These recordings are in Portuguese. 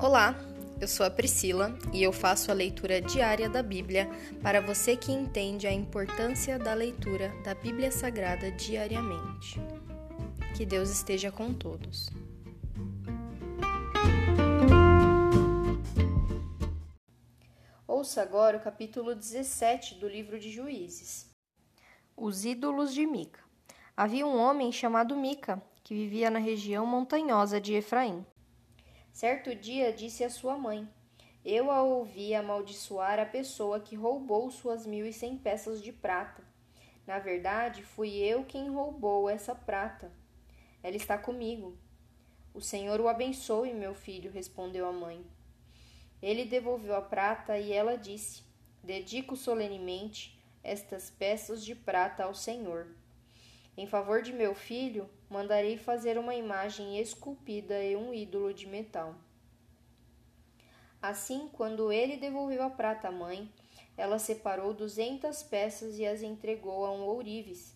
Olá, eu sou a Priscila e eu faço a leitura diária da Bíblia para você que entende a importância da leitura da Bíblia Sagrada diariamente. Que Deus esteja com todos. Ouça agora o capítulo 17 do livro de Juízes. Os ídolos de Mica. Havia um homem chamado Mica que vivia na região montanhosa de Efraim. Certo dia disse a sua mãe: Eu a ouvi amaldiçoar a pessoa que roubou suas mil e cem peças de prata. Na verdade, fui eu quem roubou essa prata. Ela está comigo. O Senhor o abençoe, meu filho, respondeu a mãe. Ele devolveu a prata e ela disse: Dedico solenemente estas peças de prata ao Senhor. Em favor de meu filho, mandarei fazer uma imagem esculpida e um ídolo de metal. Assim, quando ele devolveu a prata à mãe, ela separou duzentas peças e as entregou a um ourives.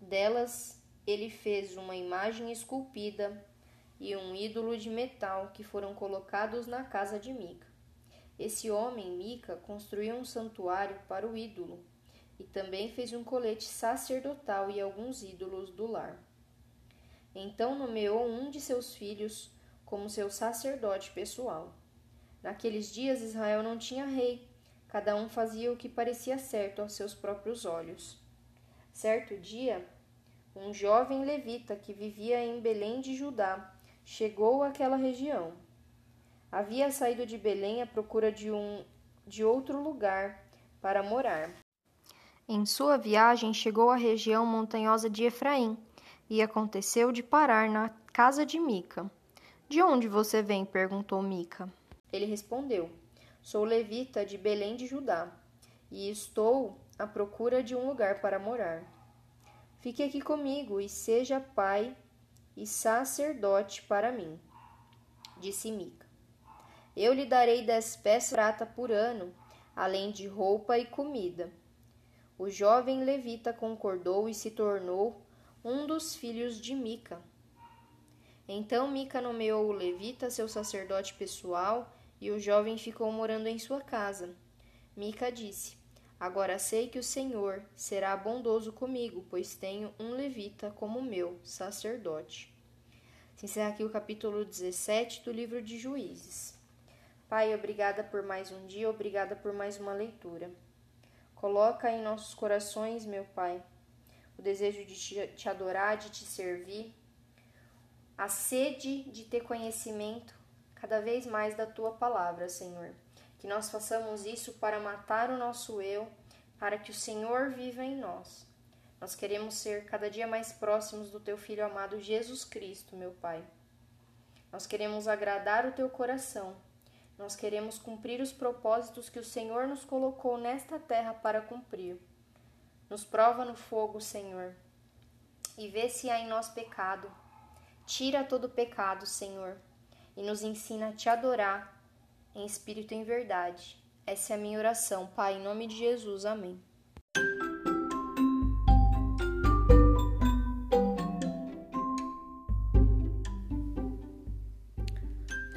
Delas, ele fez uma imagem esculpida e um ídolo de metal que foram colocados na casa de Mica. Esse homem, Mica, construiu um santuário para o ídolo e também fez um colete sacerdotal e alguns ídolos do lar. Então nomeou um de seus filhos como seu sacerdote pessoal. Naqueles dias Israel não tinha rei, cada um fazia o que parecia certo aos seus próprios olhos. Certo dia, um jovem levita que vivia em Belém de Judá chegou àquela região. Havia saído de Belém à procura de um de outro lugar para morar. Em sua viagem, chegou à região montanhosa de Efraim e aconteceu de parar na casa de Mica. De onde você vem? perguntou Mica. Ele respondeu: Sou levita de Belém de Judá e estou à procura de um lugar para morar. Fique aqui comigo e seja pai e sacerdote para mim, disse Mica. Eu lhe darei dez peças de prata por ano, além de roupa e comida. O jovem levita concordou e se tornou um dos filhos de Mica. Então Mica nomeou o levita seu sacerdote pessoal e o jovem ficou morando em sua casa. Mica disse: Agora sei que o Senhor será bondoso comigo, pois tenho um levita como meu sacerdote. Se encerra aqui o capítulo 17 do livro de Juízes. Pai, obrigada por mais um dia, obrigada por mais uma leitura. Coloca em nossos corações, meu Pai, o desejo de te, adorar, de te servir, a sede de ter conhecimento cada vez mais da tua palavra, Senhor. Que nós façamos isso para matar o nosso eu, para que o Senhor viva em nós. Nós queremos ser cada dia mais próximos do teu filho amado Jesus Cristo, meu Pai. Nós queremos agradar o teu coração nós queremos cumprir os propósitos que o Senhor nos colocou nesta terra para cumprir. Nos prova no fogo, Senhor, e vê se há em nós pecado. Tira todo pecado, Senhor, e nos ensina a te adorar em espírito e em verdade. Essa é a minha oração, Pai, em nome de Jesus. Amém.